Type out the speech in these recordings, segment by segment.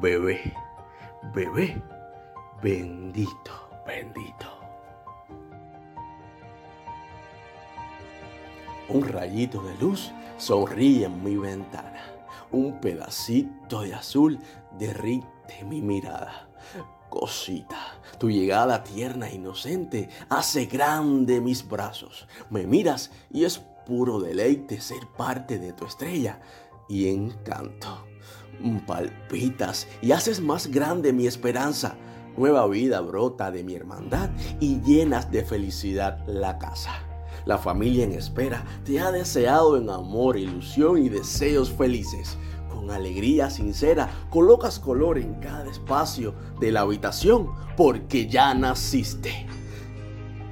Bebé, bebé, bendito, bendito. Un rayito de luz sonríe en mi ventana. Un pedacito de azul derrite mi mirada. Cosita, tu llegada tierna e inocente hace grande mis brazos. Me miras y es puro deleite ser parte de tu estrella y encanto. Palpitas y haces más grande mi esperanza. Nueva vida brota de mi hermandad y llenas de felicidad la casa. La familia en espera te ha deseado en amor, ilusión y deseos felices con alegría sincera, colocas color en cada espacio de la habitación porque ya naciste.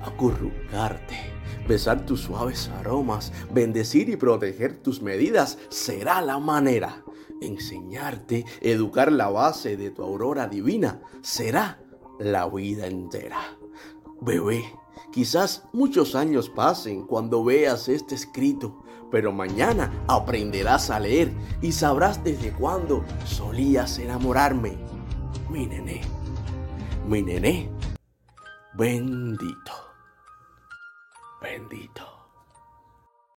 Acurrucarte, besar tus suaves aromas, bendecir y proteger tus medidas será la manera. Enseñarte, educar la base de tu aurora divina será la vida entera. Bebé, quizás muchos años pasen cuando veas este escrito pero mañana aprenderás a leer y sabrás desde cuándo solías enamorarme. Mi nené, mi nené, bendito, bendito.